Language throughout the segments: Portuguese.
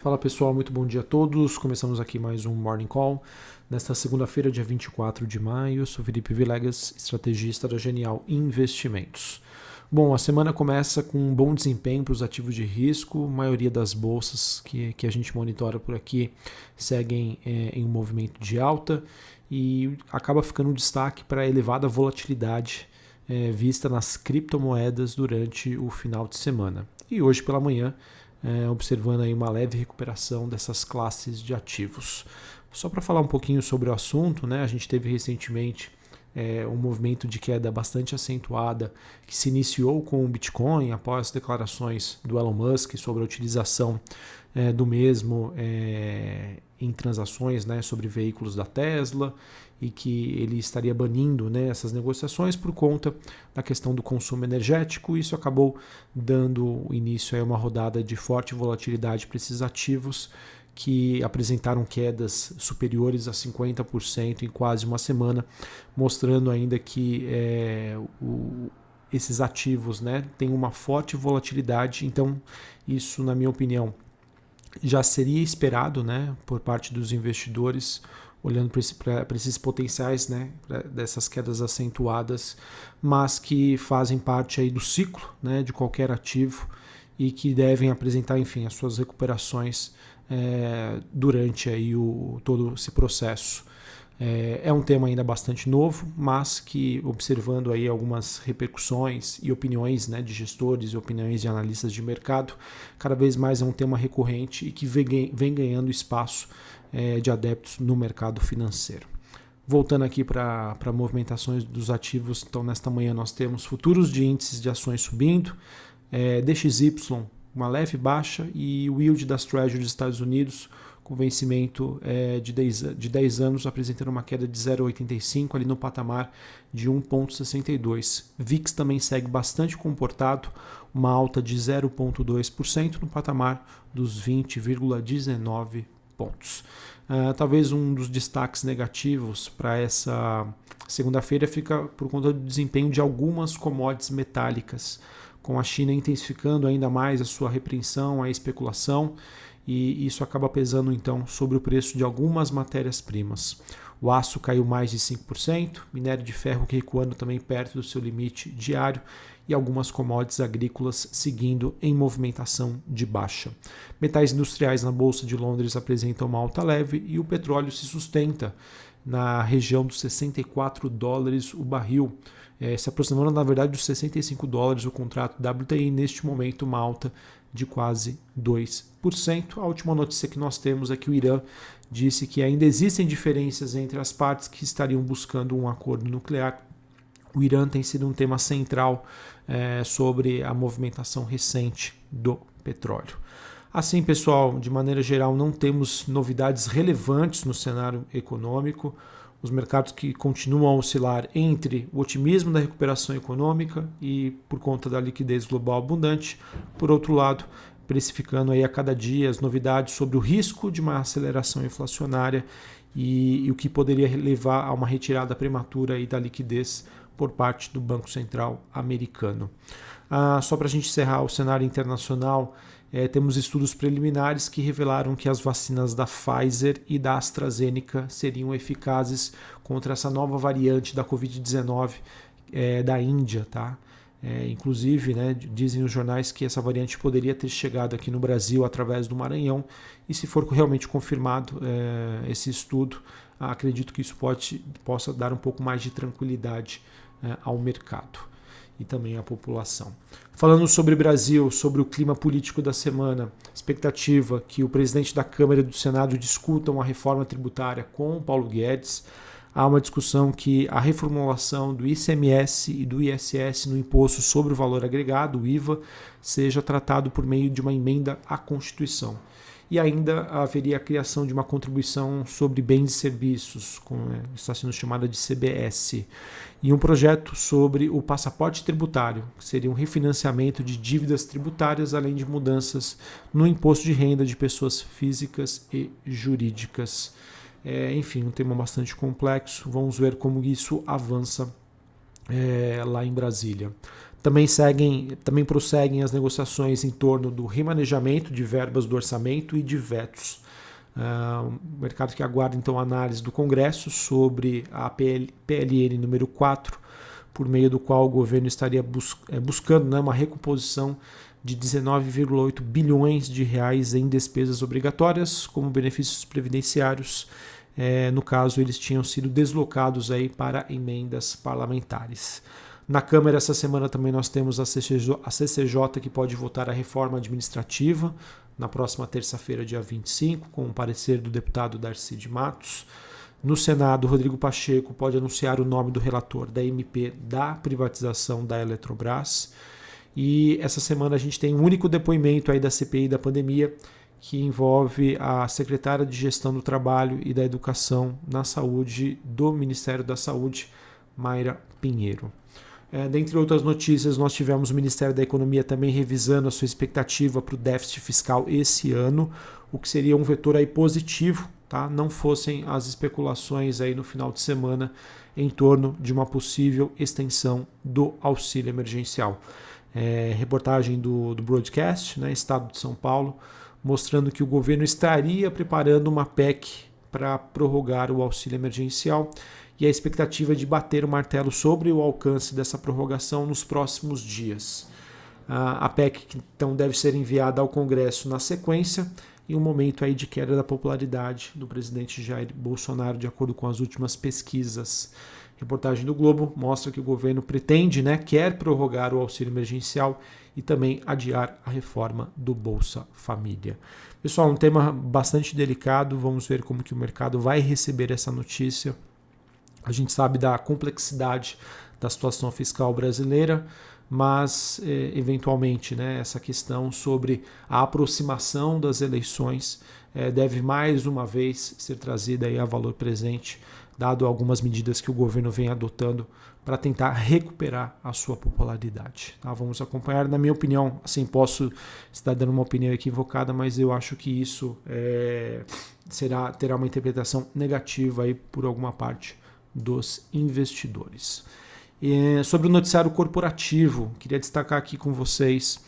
Fala pessoal, muito bom dia a todos. Começamos aqui mais um Morning Call. Nesta segunda-feira, dia 24 de maio, eu sou Felipe Vilegas, estrategista da Genial Investimentos. Bom, a semana começa com um bom desempenho para os ativos de risco. A maioria das bolsas que, que a gente monitora por aqui seguem é, em um movimento de alta e acaba ficando um destaque para a elevada volatilidade é, vista nas criptomoedas durante o final de semana. E hoje pela manhã é, observando aí uma leve recuperação dessas classes de ativos. Só para falar um pouquinho sobre o assunto, né, a gente teve recentemente é, um movimento de queda bastante acentuada que se iniciou com o Bitcoin após declarações do Elon Musk sobre a utilização é, do mesmo é, em transações né, sobre veículos da Tesla e que ele estaria banindo né, essas negociações por conta da questão do consumo energético. Isso acabou dando início a uma rodada de forte volatilidade para esses ativos que apresentaram quedas superiores a 50% em quase uma semana, mostrando ainda que é, o, esses ativos né, têm uma forte volatilidade. Então, isso, na minha opinião, já seria esperado né, por parte dos investidores, olhando para esses potenciais né, dessas quedas acentuadas, mas que fazem parte aí do ciclo né, de qualquer ativo e que devem apresentar, enfim, as suas recuperações é, durante aí o, todo esse processo. É, é, um tema ainda bastante novo, mas que observando aí algumas repercussões e opiniões né, de gestores e opiniões de analistas de mercado, cada vez mais é um tema recorrente e que vem, vem ganhando espaço é, de adeptos no mercado financeiro. Voltando aqui para movimentações dos ativos, então nesta manhã nós temos futuros de índices de ações subindo, é, DXY uma leve baixa e o yield das Treasuries dos Estados Unidos com vencimento é, de, 10, de 10 anos apresentando uma queda de 0,85 ali no patamar de 1,62. VIX também segue bastante comportado, uma alta de 0,2% no patamar dos 20,19 pontos. Uh, talvez um dos destaques negativos para essa segunda-feira fica por conta do desempenho de algumas commodities metálicas com a China intensificando ainda mais a sua repreensão à especulação e isso acaba pesando então sobre o preço de algumas matérias-primas. O aço caiu mais de 5%, minério de ferro recuando também perto do seu limite diário e algumas commodities agrícolas seguindo em movimentação de baixa. Metais industriais na Bolsa de Londres apresentam uma alta leve e o petróleo se sustenta na região dos 64 dólares o barril, é, se aproximando na verdade dos 65 dólares o contrato WTI, neste momento uma alta de quase 2%. A última notícia que nós temos é que o Irã disse que ainda existem diferenças entre as partes que estariam buscando um acordo nuclear. O Irã tem sido um tema central é, sobre a movimentação recente do petróleo. Assim, pessoal, de maneira geral, não temos novidades relevantes no cenário econômico. Os mercados que continuam a oscilar entre o otimismo da recuperação econômica e por conta da liquidez global abundante, por outro lado, precificando aí a cada dia as novidades sobre o risco de uma aceleração inflacionária e, e o que poderia levar a uma retirada prematura aí da liquidez por parte do Banco Central americano. Ah, só para a gente encerrar o cenário internacional, é, temos estudos preliminares que revelaram que as vacinas da Pfizer e da AstraZeneca seriam eficazes contra essa nova variante da Covid-19 é, da Índia, tá? É, inclusive, né, dizem os jornais que essa variante poderia ter chegado aqui no Brasil através do Maranhão, e se for realmente confirmado é, esse estudo, acredito que isso pode, possa dar um pouco mais de tranquilidade é, ao mercado e também à população. Falando sobre Brasil, sobre o clima político da semana, expectativa que o presidente da Câmara e do Senado discutam a reforma tributária com Paulo Guedes. Há uma discussão que a reformulação do ICMS e do ISS no imposto sobre o valor agregado, o IVA, seja tratado por meio de uma emenda à Constituição e ainda haveria a criação de uma contribuição sobre bens e serviços, como é, está sendo chamada de CBS, e um projeto sobre o passaporte tributário, que seria um refinanciamento de dívidas tributárias, além de mudanças no imposto de renda de pessoas físicas e jurídicas. É, enfim, um tema bastante complexo. Vamos ver como isso avança é, lá em Brasília. Também seguem, também prosseguem as negociações em torno do remanejamento de verbas do orçamento e de vetos. Uh, o mercado que aguarda então a análise do Congresso sobre a PL, PLN número 4, por meio do qual o governo estaria bus é, buscando né, uma recomposição de 19,8 bilhões de reais em despesas obrigatórias como benefícios previdenciários. É, no caso, eles tinham sido deslocados aí para emendas parlamentares. Na Câmara, essa semana também nós temos a CCJ, que pode votar a reforma administrativa na próxima terça-feira, dia 25, com o parecer do deputado Darcy de Matos. No Senado, Rodrigo Pacheco pode anunciar o nome do relator da MP da privatização da Eletrobras. E essa semana a gente tem um único depoimento aí da CPI da pandemia, que envolve a secretária de Gestão do Trabalho e da Educação na Saúde do Ministério da Saúde, Mayra Pinheiro. É, dentre outras notícias, nós tivemos o Ministério da Economia também revisando a sua expectativa para o déficit fiscal esse ano, o que seria um vetor aí positivo, tá? não fossem as especulações aí no final de semana em torno de uma possível extensão do auxílio emergencial. É, reportagem do, do broadcast, né, Estado de São Paulo, mostrando que o governo estaria preparando uma PEC para prorrogar o auxílio emergencial e a expectativa de bater o martelo sobre o alcance dessa prorrogação nos próximos dias. A PEC então deve ser enviada ao Congresso na sequência, em um momento aí de queda da popularidade do presidente Jair Bolsonaro, de acordo com as últimas pesquisas. Reportagem do Globo mostra que o governo pretende, né, quer prorrogar o auxílio emergencial e também adiar a reforma do Bolsa Família. Pessoal, um tema bastante delicado, vamos ver como que o mercado vai receber essa notícia. A gente sabe da complexidade da situação fiscal brasileira, mas eh, eventualmente né, essa questão sobre a aproximação das eleições eh, deve mais uma vez ser trazida aí a valor presente, dado algumas medidas que o governo vem adotando para tentar recuperar a sua popularidade. Tá? Vamos acompanhar, na minha opinião, assim posso estar dando uma opinião equivocada, mas eu acho que isso é, será terá uma interpretação negativa aí por alguma parte dos investidores. E, sobre o noticiário corporativo, queria destacar aqui com vocês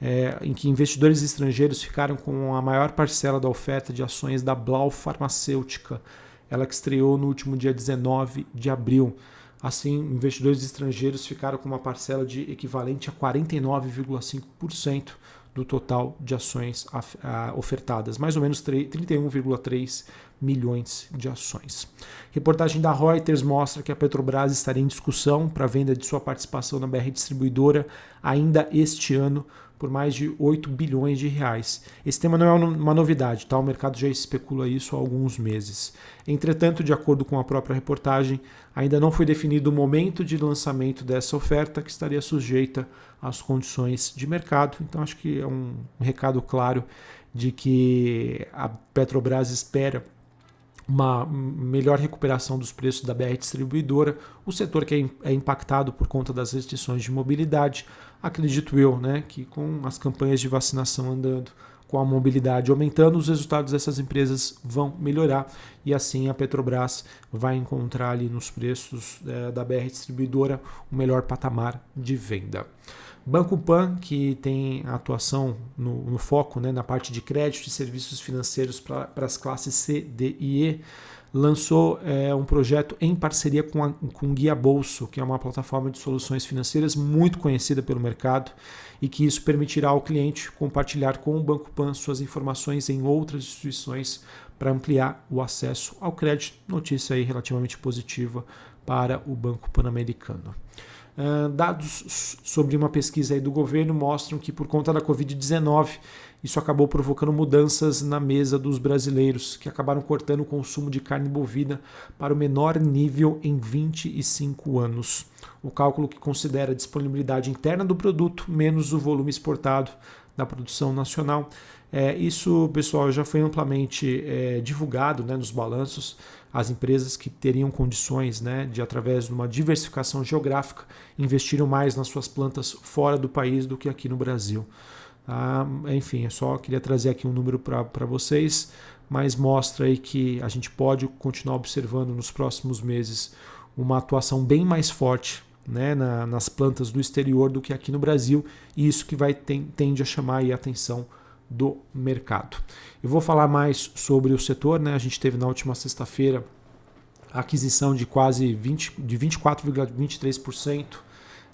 é, em que investidores estrangeiros ficaram com a maior parcela da oferta de ações da Blau Farmacêutica, ela que estreou no último dia 19 de abril. Assim, investidores estrangeiros ficaram com uma parcela de equivalente a 49,5% do total de ações ofertadas, mais ou menos 31,3 milhões de ações. Reportagem da Reuters mostra que a Petrobras estaria em discussão para a venda de sua participação na BR Distribuidora ainda este ano por mais de 8 bilhões de reais. Esse tema não é uma novidade, tá? o mercado já especula isso há alguns meses. Entretanto, de acordo com a própria reportagem, ainda não foi definido o momento de lançamento dessa oferta, que estaria sujeita às condições de mercado. Então, acho que é um recado claro de que a Petrobras espera uma melhor recuperação dos preços da BR distribuidora, o setor que é, é impactado por conta das restrições de mobilidade, acredito eu, né, que com as campanhas de vacinação andando, com a mobilidade aumentando, os resultados dessas empresas vão melhorar e assim a Petrobras vai encontrar ali nos preços é, da BR distribuidora o melhor patamar de venda. Banco Pan, que tem atuação no, no foco né, na parte de crédito e serviços financeiros para as classes C, D e E, lançou é, um projeto em parceria com, a, com Guia Bolso, que é uma plataforma de soluções financeiras muito conhecida pelo mercado e que isso permitirá ao cliente compartilhar com o Banco Pan suas informações em outras instituições para ampliar o acesso ao crédito. Notícia aí relativamente positiva para o Banco Pan-Americano. Uh, dados sobre uma pesquisa do governo mostram que, por conta da Covid-19, isso acabou provocando mudanças na mesa dos brasileiros, que acabaram cortando o consumo de carne bovina para o menor nível em 25 anos. O cálculo que considera a disponibilidade interna do produto menos o volume exportado da produção nacional. É, isso, pessoal, já foi amplamente é, divulgado né, nos balanços as empresas que teriam condições né, de, através de uma diversificação geográfica, investiram mais nas suas plantas fora do país do que aqui no Brasil. Ah, enfim, eu só queria trazer aqui um número para vocês, mas mostra aí que a gente pode continuar observando nos próximos meses uma atuação bem mais forte né, na, nas plantas do exterior do que aqui no Brasil, e isso que vai tende a chamar a atenção do mercado. Eu vou falar mais sobre o setor, né? A gente teve na última sexta-feira a aquisição de quase 20, de 24,23%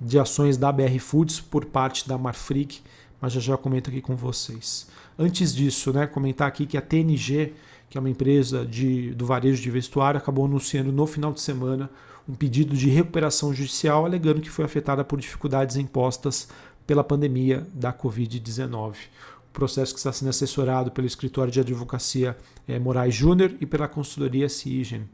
de ações da BR Foods por parte da Marfrig, mas já já comento aqui com vocês. Antes disso, né, comentar aqui que a TNG, que é uma empresa de, do varejo de vestuário, acabou anunciando no final de semana um pedido de recuperação judicial, alegando que foi afetada por dificuldades impostas pela pandemia da Covid-19 processo que está sendo assessorado pelo escritório de advocacia é, Moraes Júnior e pela consultoria Sigen.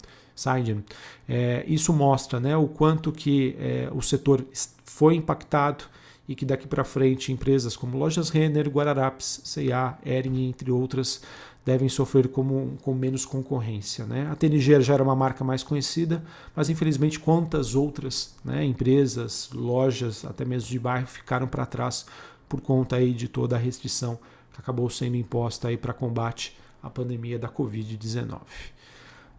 É, isso mostra né, o quanto que é, o setor foi impactado e que daqui para frente empresas como Lojas Renner, Guararapes, C&A, Ering, entre outras, devem sofrer como, com menos concorrência. Né? A TNG já era uma marca mais conhecida, mas infelizmente quantas outras né, empresas, lojas, até mesmo de bairro, ficaram para trás por conta aí de toda a restrição que acabou sendo imposta aí para combate à pandemia da Covid-19.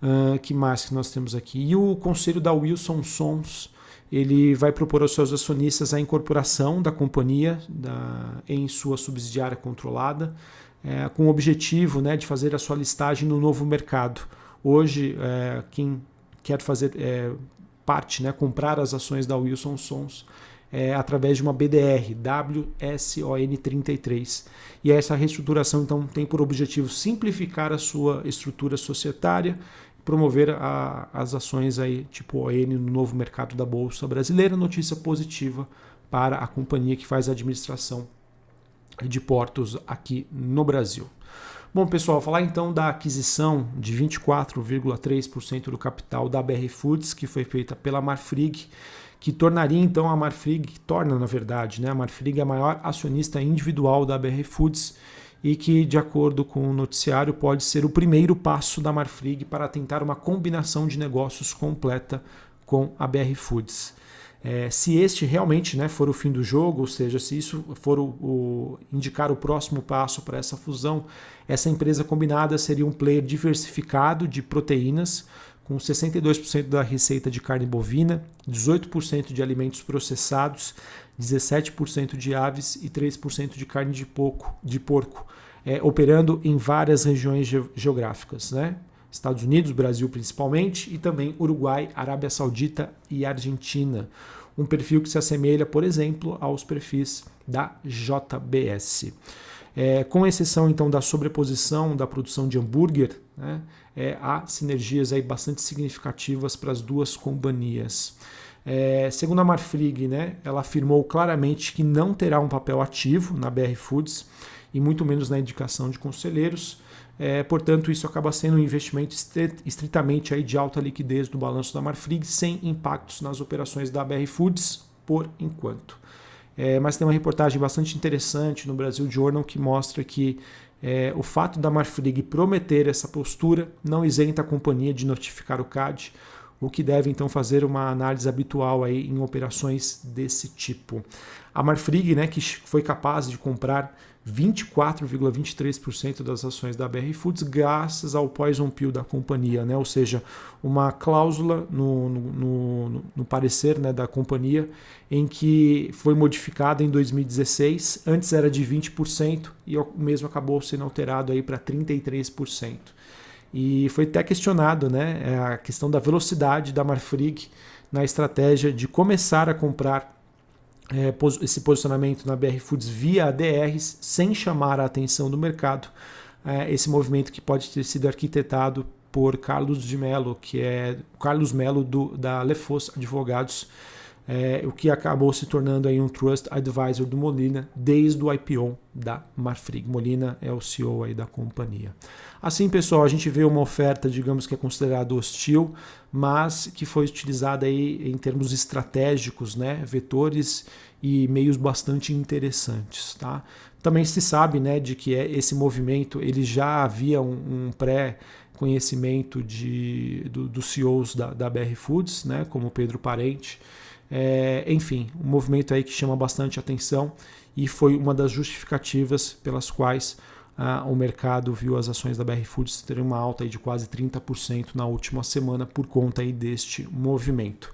Uh, que mais que nós temos aqui? E o conselho da Wilson Sons ele vai propor aos seus acionistas a incorporação da companhia da, em sua subsidiária controlada, é, com o objetivo né, de fazer a sua listagem no novo mercado. Hoje, é, quem quer fazer é, parte, né, comprar as ações da Wilson Sons, é, através de uma BDR, WSON33. E essa reestruturação então tem por objetivo simplificar a sua estrutura societária, promover a, as ações aí tipo ON no novo mercado da bolsa brasileira. Notícia positiva para a companhia que faz a administração de portos aqui no Brasil. Bom, pessoal, falar então da aquisição de 24,3% do capital da BR Foods, que foi feita pela Marfrig que tornaria então a Marfrig, que torna na verdade, né, a Marfrig a maior acionista individual da BR Foods e que, de acordo com o noticiário, pode ser o primeiro passo da Marfrig para tentar uma combinação de negócios completa com a BR Foods. É, se este realmente né, for o fim do jogo, ou seja, se isso for o, o indicar o próximo passo para essa fusão, essa empresa combinada seria um player diversificado de proteínas, com 62% da receita de carne bovina, 18% de alimentos processados, 17% de aves e 3% de carne de, porco, de porco, é, operando em várias regiões geográficas, né? Estados Unidos, Brasil principalmente, e também Uruguai, Arábia Saudita e Argentina. Um perfil que se assemelha, por exemplo, aos perfis da JBS. É, com exceção então da sobreposição da produção de hambúrguer, né, é, há sinergias aí bastante significativas para as duas companhias. É, segundo a Marfrig, né, ela afirmou claramente que não terá um papel ativo na BR Foods e muito menos na indicação de conselheiros. É, portanto, isso acaba sendo um investimento estritamente aí de alta liquidez do balanço da Marfrig, sem impactos nas operações da BR Foods por enquanto. É, mas tem uma reportagem bastante interessante no Brasil Journal que mostra que é, o fato da Marfrig prometer essa postura não isenta a companhia de notificar o CAD, o que deve então fazer uma análise habitual aí em operações desse tipo. A Marfrig, né, que foi capaz de comprar 24,23% das ações da BR Foods graças ao poison pill da companhia, né? ou seja, uma cláusula no, no, no, no parecer né, da companhia em que foi modificada em 2016, antes era de 20% e o mesmo acabou sendo alterado para 33%. E foi até questionado né, é a questão da velocidade da Marfrig na estratégia de começar a comprar é, esse posicionamento na BR Foods via ADRs sem chamar a atenção do mercado. É, esse movimento que pode ter sido arquitetado por Carlos de Mello, que é Carlos Mello do, da Lefos Advogados, é, o que acabou se tornando aí um Trust Advisor do Molina desde o IPO da Marfrig. Molina é o CEO aí da companhia. Assim, pessoal, a gente vê uma oferta, digamos que é considerada hostil, mas que foi utilizada aí em termos estratégicos, né, vetores e meios bastante interessantes, tá? Também se sabe, né, de que é esse movimento ele já havia um, um pré conhecimento de, do, dos CEOs da, da BR Foods, né, como Pedro Parente, é, enfim, um movimento aí que chama bastante atenção e foi uma das justificativas pelas quais ah, o mercado viu as ações da BR Foods terem uma alta aí de quase 30% na última semana por conta aí deste movimento.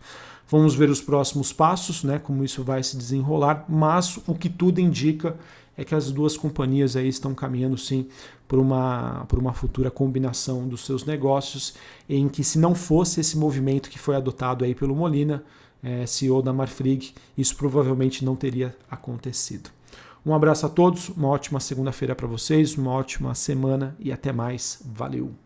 Vamos ver os próximos passos, né, como isso vai se desenrolar, mas o que tudo indica é que as duas companhias aí estão caminhando sim por uma, por uma futura combinação dos seus negócios, em que se não fosse esse movimento que foi adotado aí pelo Molina, é, CEO da Marfrig, isso provavelmente não teria acontecido. Um abraço a todos, uma ótima segunda-feira para vocês, uma ótima semana e até mais. Valeu!